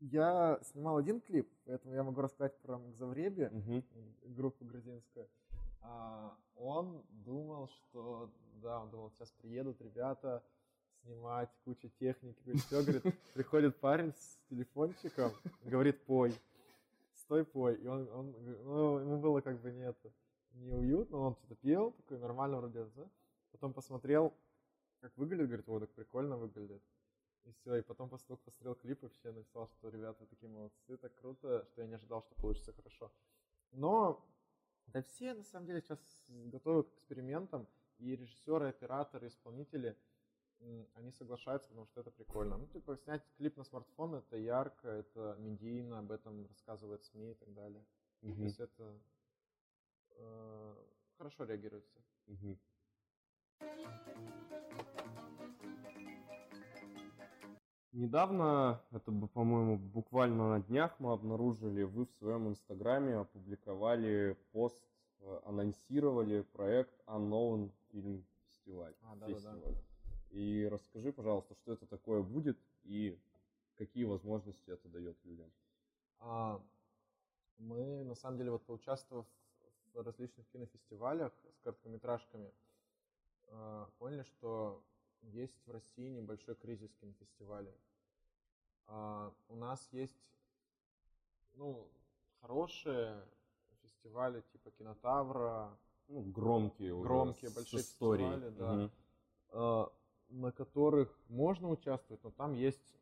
я снимал один клип, поэтому я могу рассказать про Мгзавреби, угу. группу грузинскую. А, он думал, что, да, он думал, сейчас приедут ребята, снимать, куча техники, все, говорит, приходит парень с телефончиком, говорит, пой, стой, пой, и он, он ну, ему было как бы нет, неуютно, он что-то пел, такой нормально вроде, да? потом посмотрел, как выглядит, говорит, о, так прикольно выглядит, и все, и потом после того, посмотрел клип, вообще написал, что ребята такие молодцы, так круто, что я не ожидал, что получится хорошо. Но да все, на самом деле, сейчас готовы к экспериментам, и режиссеры, операторы, исполнители – они соглашаются, потому что это прикольно. Ну, типа, снять клип на смартфон, это ярко, это медийно, об этом рассказывают СМИ и так далее. Угу. То есть это э, хорошо реагируется. Угу. Недавно, это, по-моему, буквально на днях мы обнаружили, вы в своем инстаграме опубликовали пост, э, анонсировали проект Unknown Film Festival. А, да, да, да. И расскажи, пожалуйста, что это такое будет и какие возможности это дает людям. А, мы, на самом деле, вот поучаствовав в различных кинофестивалях с короткометражками, а, поняли, что есть в России небольшой кризис кинофестивалей. А, у нас есть ну, хорошие фестивали типа Кинотавра. Ну, громкие Громкие, большие фестивали, да. Угу на которых можно участвовать, но там есть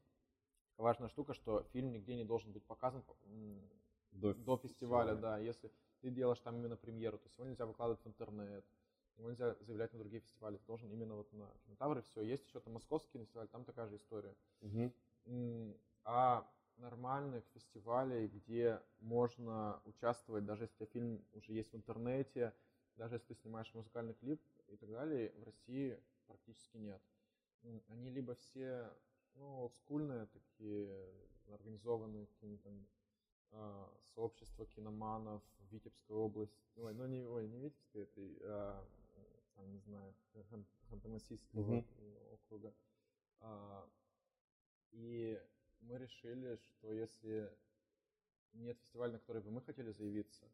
важная штука, что фильм нигде не должен быть показан до, до фестиваля, да. Если ты делаешь там именно премьеру, то его нельзя выкладывать в интернет, его нельзя заявлять на другие фестивали, ты должен именно вот на кинотавры все. Есть еще там московский фестиваль, там такая же история. Угу. А нормальных фестивалей, где можно участвовать, даже если фильм уже есть в интернете, даже если ты снимаешь музыкальный клип и так далее, в России практически нет они либо все, ну, олдскульные такие, организованные какими-то там а, сообщества киноманов Витебской области, ой, ну не, ой, не Витебской, это, а, там, не знаю, Ханты-Мансийского mm-hmm. округа. А, и мы решили, что если нет фестиваля, на который бы мы хотели заявиться,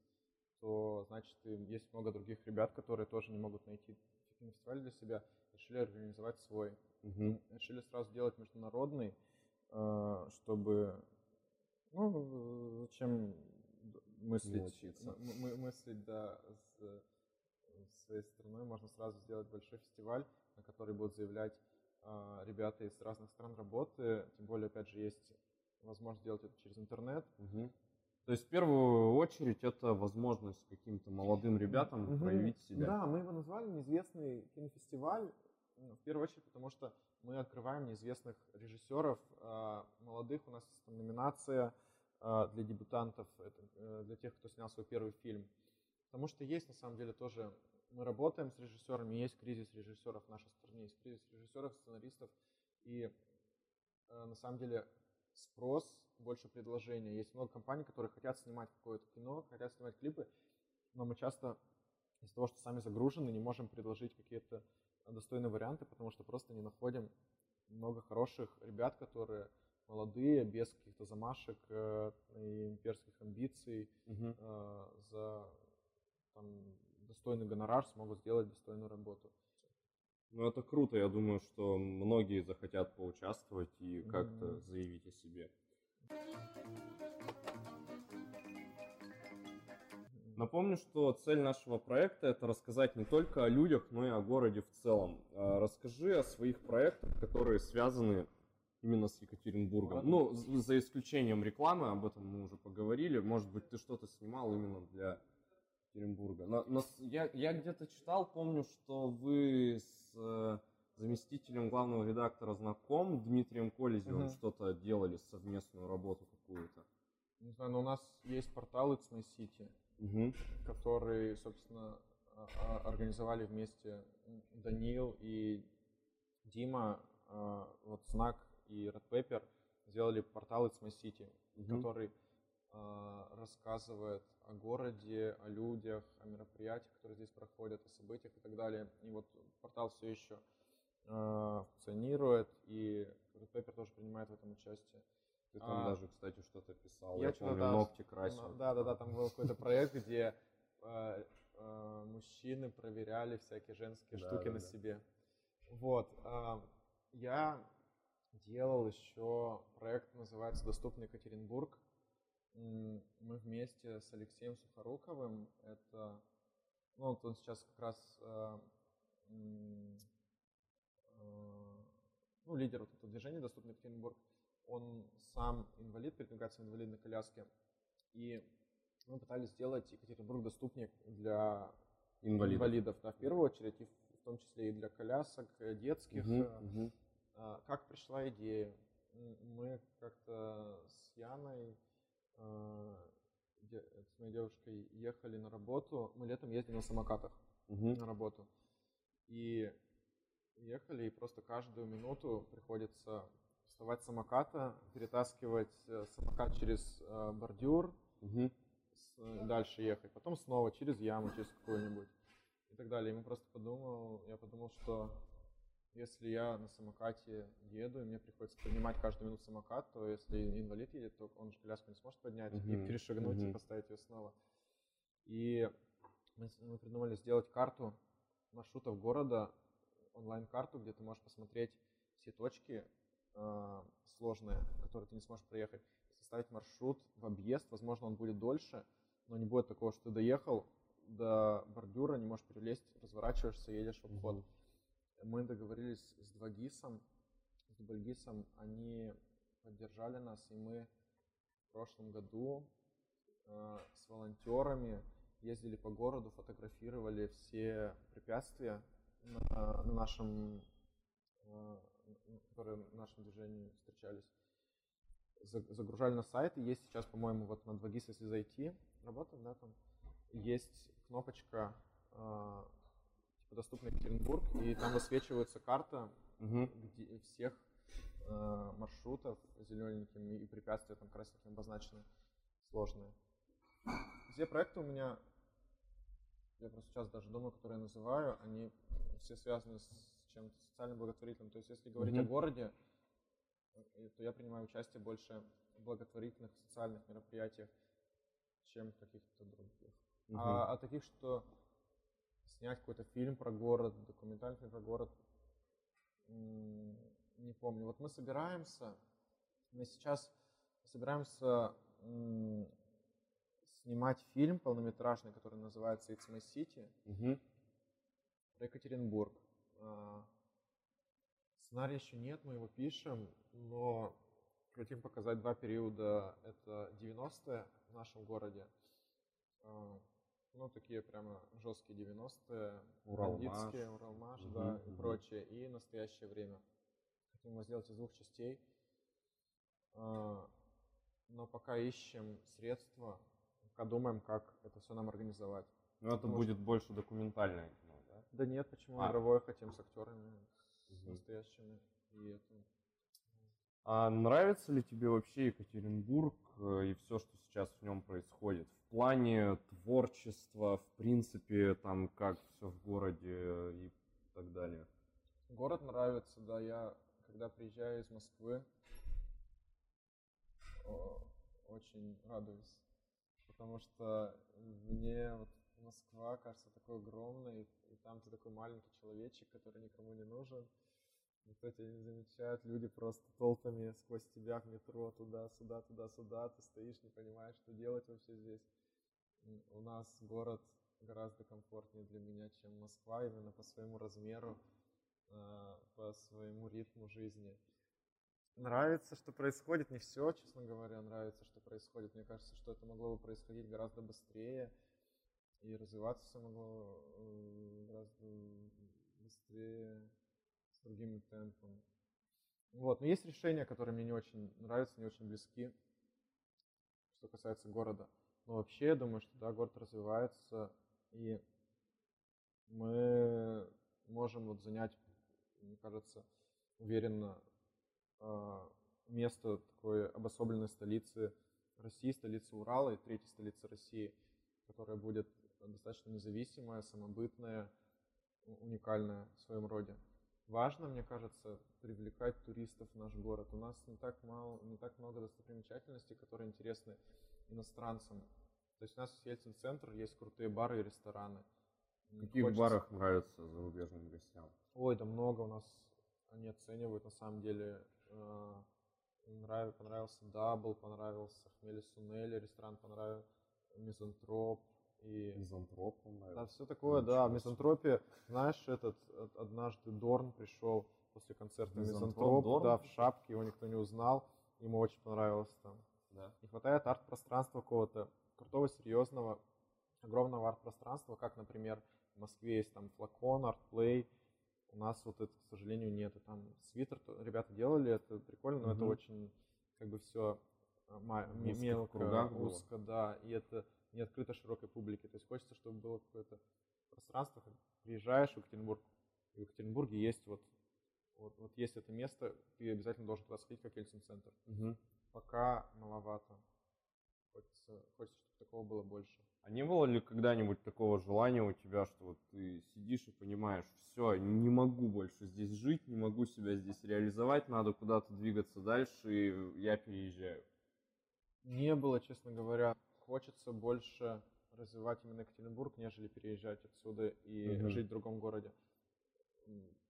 то значит есть много других ребят, которые тоже не могут найти фестиваль для себя, решили организовать свой. Угу. Решили сразу делать международный, э, чтобы, ну, зачем мыслить, мы, мыслить, да, с своей страной, можно сразу сделать большой фестиваль, на который будут заявлять э, ребята из разных стран работы, тем более, опять же, есть возможность сделать это через интернет. Угу. То есть в первую очередь это возможность каким-то молодым ребятам угу. проявить себя. Да, мы его назвали неизвестный кинофестиваль. Ну, в первую очередь, потому что мы открываем неизвестных режиссеров, а, молодых. У нас там номинация а, для дебютантов, э, для тех, кто снял свой первый фильм. Потому что есть на самом деле тоже, мы работаем с режиссерами, есть кризис режиссеров в нашей стране, есть кризис режиссеров, сценаристов. И э, на самом деле спрос, больше предложения. Есть много компаний, которые хотят снимать какое-то кино, хотят снимать клипы, но мы часто из-за того, что сами загружены, не можем предложить какие-то достойные варианты, потому что просто не находим много хороших ребят, которые молодые, без каких-то замашек э, и имперских амбиций, Мгм. э, за там, достойный гонорар смогут сделать достойную работу. Ну, это круто. Я думаю, что многие захотят поучаствовать и как-то Мгм. заявить о себе. Напомню, что цель нашего проекта это рассказать не только о людях, но и о городе в целом. А, Расскажи о своих проектах, которые связаны именно с Екатеринбургом. Ладно. Ну, за исключением рекламы, об этом мы уже поговорили. Может быть, ты что-то снимал именно для Екатеринбурга. На с- я, я где-то читал, помню, что вы с э, заместителем главного редактора знаком Дмитрием Колезевым Мгм. что-то делали, совместную работу какую-то. Не знаю, но у нас есть портал It's My City, Мгм. который, собственно, а- а- организовали вместе Данил и Дима, а, вот Знак и Red Pepper сделали портал It's My City, Мгм. который рассказывает о городе, о людях, о мероприятиях, которые здесь проходят, о событиях и так далее. И вот портал все еще функционирует, и Red Pepper тоже принимает в этом участие. Ты там А, даже, кстати, что-то писал. я Я, помню, да, ногти красил. Да, да, да, там был какой-то проект, где э, э, мужчины проверяли всякие женские Да, штуки да, на да. себе. Вот. а, Я делал еще проект, называется «Доступный Екатеринбург». Мы вместе с Алексеем Сухоруковым, это, ну, вот он сейчас как раз э, э, ну, лидер вот этого движения «Доступный Екатеринбург», он сам инвалид, передвигается в инвалидной коляске. И мы пытались сделать Екатеринбург доступнее для Инвалидов. инвалидов, да, в первую очередь, и в том числе и для колясок э, детских. Мгм. а, Как пришла идея? Мы как-то с Яной, э, с моей девушкой, ехали на работу. Мы летом ездили на самокатах Мгм. на работу. И ехали, и просто каждую минуту приходится вставать с самоката, перетаскивать э, самокат через э, бордюр, э, дальше ехать, потом снова через яму, через какую-нибудь и так далее. И мы просто подумал, я подумал, что если я на самокате еду, и мне приходится поднимать каждую минуту самокат, то если инвалид едет, то он же коляску не сможет поднять и Мгм, перешагнуть и мгм. поставить ее снова. И мы придумали сделать карту маршрутов города, онлайн-карту, где ты можешь посмотреть все точки э, сложные, которые ты не сможешь проехать, составить маршрут в объезд, возможно, он будет дольше, но не будет такого, что ты доехал до бордюра, не можешь перелезть, разворачиваешься, едешь в обход. Мы договорились с Двагисом, с Дубльгисом, они поддержали нас, и мы в прошлом году э, с волонтерами ездили по городу, фотографировали все препятствия на, на нашем, э, которые в нашем движении встречались. За- Загружали на сайт, и есть сейчас, по-моему, вот на 2GIS, если зайти, работает, да, там, есть кнопочка э, типа доступный Екатеринбург, и там высвечивается карта Мгм. где всех э, маршрутов зелененьким и препятствия там красненьким обозначены сложные. Все проекты у меня, я просто сейчас даже думаю, которые я называю, они все связаны с чем-то социально благотворительным. То есть если говорить о Мгм. городе, э, то я принимаю участие больше в благотворительных социальных мероприятиях, чем каких-то других. Мгм. А, а таких, что снять какой-то фильм про город, документальный фильм про город, не помню. Вот мы собираемся, мы сейчас собираемся снимать фильм полнометражный, который называется It's My City, Мгм. про Екатеринбург. А, Сценария еще нет, мы его пишем, но хотим показать два периода. Это 90-е в нашем городе. А, Ну, такие прямо жесткие 90-е, Уралмаш. бандитские, Уралмаш, Мгм, да, и мгм. прочее. И настоящее время. Хотим его сделать из двух частей. А, Но пока ищем средства, пока думаем, как это все нам организовать. Ну, это Может- будет больше документальное кино, да? Нет, почему А. игровое хотим с актерами, с настоящими. И это... А нравится ли тебе вообще Екатеринбург э, и все, что сейчас в нем происходит? В плане творчества, в принципе, там как все в городе и так далее. Город нравится, да. Я когда приезжаю из Москвы, очень радуюсь. Потому что мне вот Москва кажется такой огромной, и там ты такой маленький человечек, который никому не нужен. Никто тебя не замечает, люди просто толпами сквозь тебя в метро туда-сюда, туда-сюда, ты стоишь, не понимаешь, что делать вообще здесь. У нас город гораздо комфортнее для меня, чем Москва, именно по своему размеру, а, по своему ритму жизни. Нравится, что происходит, не все, честно говоря, нравится, что происходит. Мне кажется, что это могло бы происходить гораздо быстрее, и развиваться все могло э, гораздо быстрее, с другим темпом. Вот, но есть решения, которые мне не очень нравятся, не очень близки, что касается города. Но вообще, я думаю, что да, город развивается, и мы можем вот занять, мне кажется, уверенно а, место такой обособленной столицы России, столицы Урала и третьей столицы России, которая будет достаточно независимая, самобытная, уникальная в своем роде. Важно, мне кажется, привлекать туристов в наш город. У нас не так, мало, не так много достопримечательностей, которые интересны иностранцам. То есть у нас есть Ельцин-центр, есть крутые бары и рестораны. В каких Хочется... барах нравится зарубежным гостям? Ой, да много у нас они оценивают на самом деле. Э, нрав... Понравился Дабл, понравился Хмели Сунели, ресторан понравился Мизантроп, и... Мизантроп понравился. Да, все такое, Ничего да. В мизантропе, знаешь, этот однажды Дорн пришел после концерта Мизантроп, Мизантроп да, в шапке, его никто не узнал. Ему очень понравилось там. Да. Не хватает арт-пространства какого-то крутого, серьезного, огромного арт-пространства, как, например, в Москве есть там флакон, артплей. У нас вот это, к сожалению, нет. И там свитер, ребята делали, это прикольно, но угу. это очень как бы все а, мелко, узко, да. И это не открыто широкой публике. То есть хочется, чтобы было какое-то пространство. Приезжаешь в Екатеринбург, в Екатеринбурге есть вот, вот, вот есть это место, ты обязательно должен туда сходить, как Ельцин-центр. Угу. Пока маловато. Хочется, хочется, чтобы такого было больше. А не было ли когда-нибудь такого желания у тебя, что вот ты сидишь и понимаешь, все, не могу больше здесь жить, не могу себя здесь реализовать, надо куда-то двигаться дальше, и я переезжаю? Не было, честно говоря хочется больше развивать именно Екатеринбург, нежели переезжать отсюда и mm-hmm. жить в другом городе.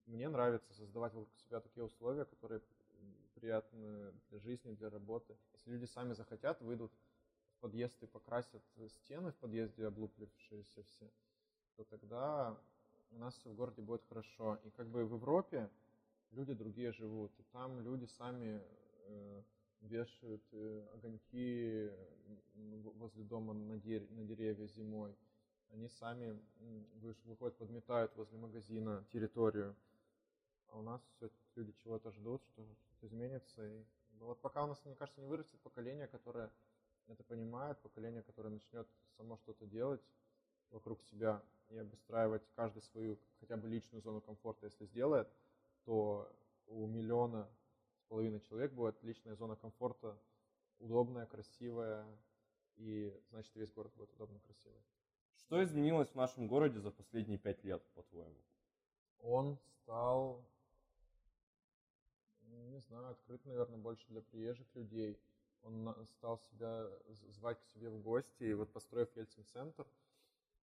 Мне нравится создавать вокруг себя такие условия, которые приятны для жизни, для работы. Если люди сами захотят, выйдут в подъезд и покрасят стены в подъезде, облуплившиеся все, то тогда у нас все в городе будет хорошо. И как бы в Европе люди другие живут, и там люди сами э, вешают э, огоньки возле дома на, дерь, на деревья зимой. Они сами выходят, подметают возле магазина территорию. А у нас все люди чего-то ждут, что изменится. И вот пока у нас, мне кажется, не вырастет поколение, которое это понимает, поколение, которое начнет само что-то делать вокруг себя и обустраивать каждый свою хотя бы личную зону комфорта, если сделает, то у миллиона половиной человек будет личная зона комфорта, удобная, красивая, и значит весь город будет удобно, красивый. Что изменилось в нашем городе за последние пять лет, по-твоему? Он стал, не знаю, открыт, наверное, больше для приезжих людей. Он стал себя звать к себе в гости, и вот построив Ельцин-центр,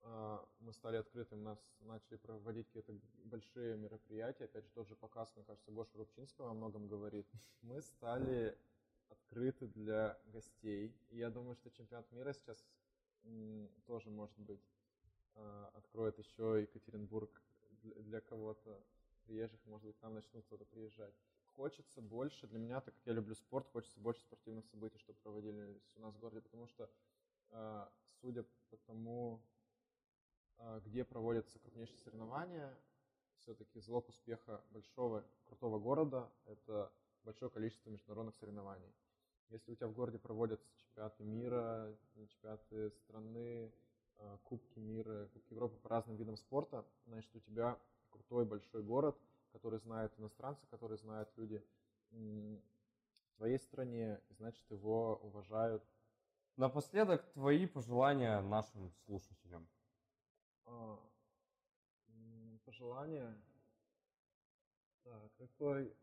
мы стали открытым, нас начали проводить какие-то большие мероприятия, опять же, тот же показ, мне кажется, Гоша Рубчинского о многом говорит. Мы стали открыты для гостей, и я думаю, что чемпионат мира сейчас тоже, может быть, а, откроет еще Екатеринбург для кого-то приезжих, может быть, там начнут кто-то приезжать. Хочется больше, для меня, так как я люблю спорт, хочется больше спортивных событий, чтобы проводились у нас в городе, потому что, а, судя по тому, а, где проводятся крупнейшие соревнования, все-таки залог успеха большого, крутого города – это большое количество международных соревнований. Если у тебя в городе проводятся чемпионаты мира, чемпионаты страны, а, Кубки мира, Кубки Европы по разным видам спорта, значит, у тебя крутой большой город, который знают иностранцы, который знают люди в твоей стране, и значит его уважают. Напоследок твои пожелания нашим слушателям. А, м, пожелания. Так, какой,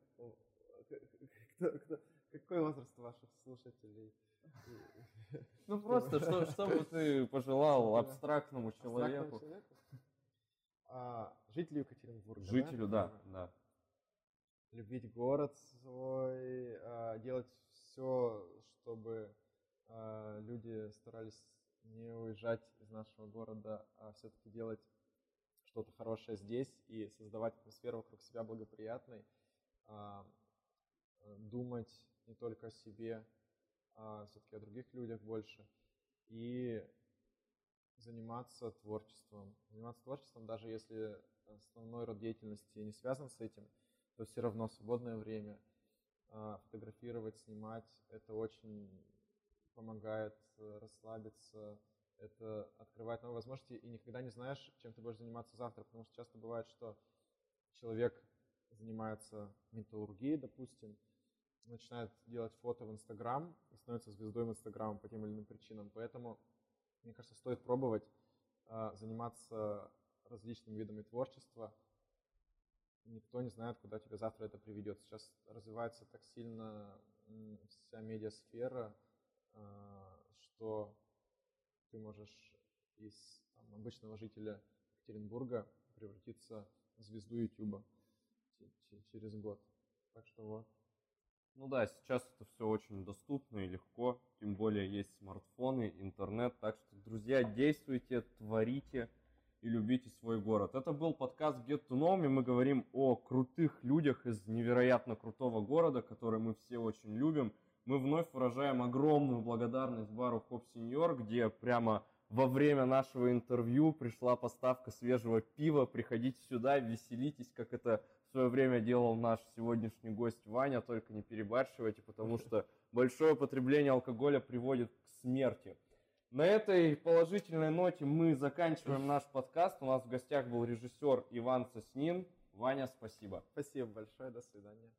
кто- кто- какой возраст ваших слушателей? [LAUGHS] Ну просто, что, что бы ты пожелал абстрактному человеку? А, жителю Екатеринбурга. жителю, да, да. любить город свой, а, делать все, чтобы люди старались не уезжать из нашего города, а все-таки делать что-то хорошее здесь и создавать атмосферу вокруг себя благоприятной, а, думать не только о себе, а все-таки о других людях больше и заниматься творчеством. Заниматься творчеством, даже если основной род деятельности не связан с этим, то все равно свободное время а, фотографировать, снимать, это очень помогает э, расслабиться, это открывает новые возможности, и никогда не знаешь, чем ты будешь заниматься завтра, потому что часто бывает, что человек занимается металлургией, допустим, начинает делать фото в Инстаграм и становится звездой в Инстаграм по тем или иным причинам. Поэтому, мне кажется, стоит пробовать а, заниматься различными видами творчества. Никто не знает, куда тебя завтра это приведет. Сейчас развивается так сильно вся медиасфера, а, что ты можешь из там, обычного жителя Екатеринбурга превратиться в звезду Ютуба через год. Так что вот. Ну да, сейчас это все очень доступно и легко, тем более есть смартфоны, интернет, так что, друзья, действуйте, творите и любите свой город. Это был подкаст Get to Know мы говорим о крутых людях из невероятно крутого города, который мы все очень любим. Мы вновь выражаем огромную благодарность бару Хоп Сеньор, где прямо во время нашего интервью пришла поставка свежего пива. Приходите сюда, веселитесь, как это в свое время делал наш сегодняшний гость Ваня, только не перебарщивайте, потому что большое потребление алкоголя приводит к смерти. На этой положительной ноте мы заканчиваем наш подкаст. У нас в гостях был режиссер Иван Соснин. Ваня, спасибо. Спасибо большое, до свидания.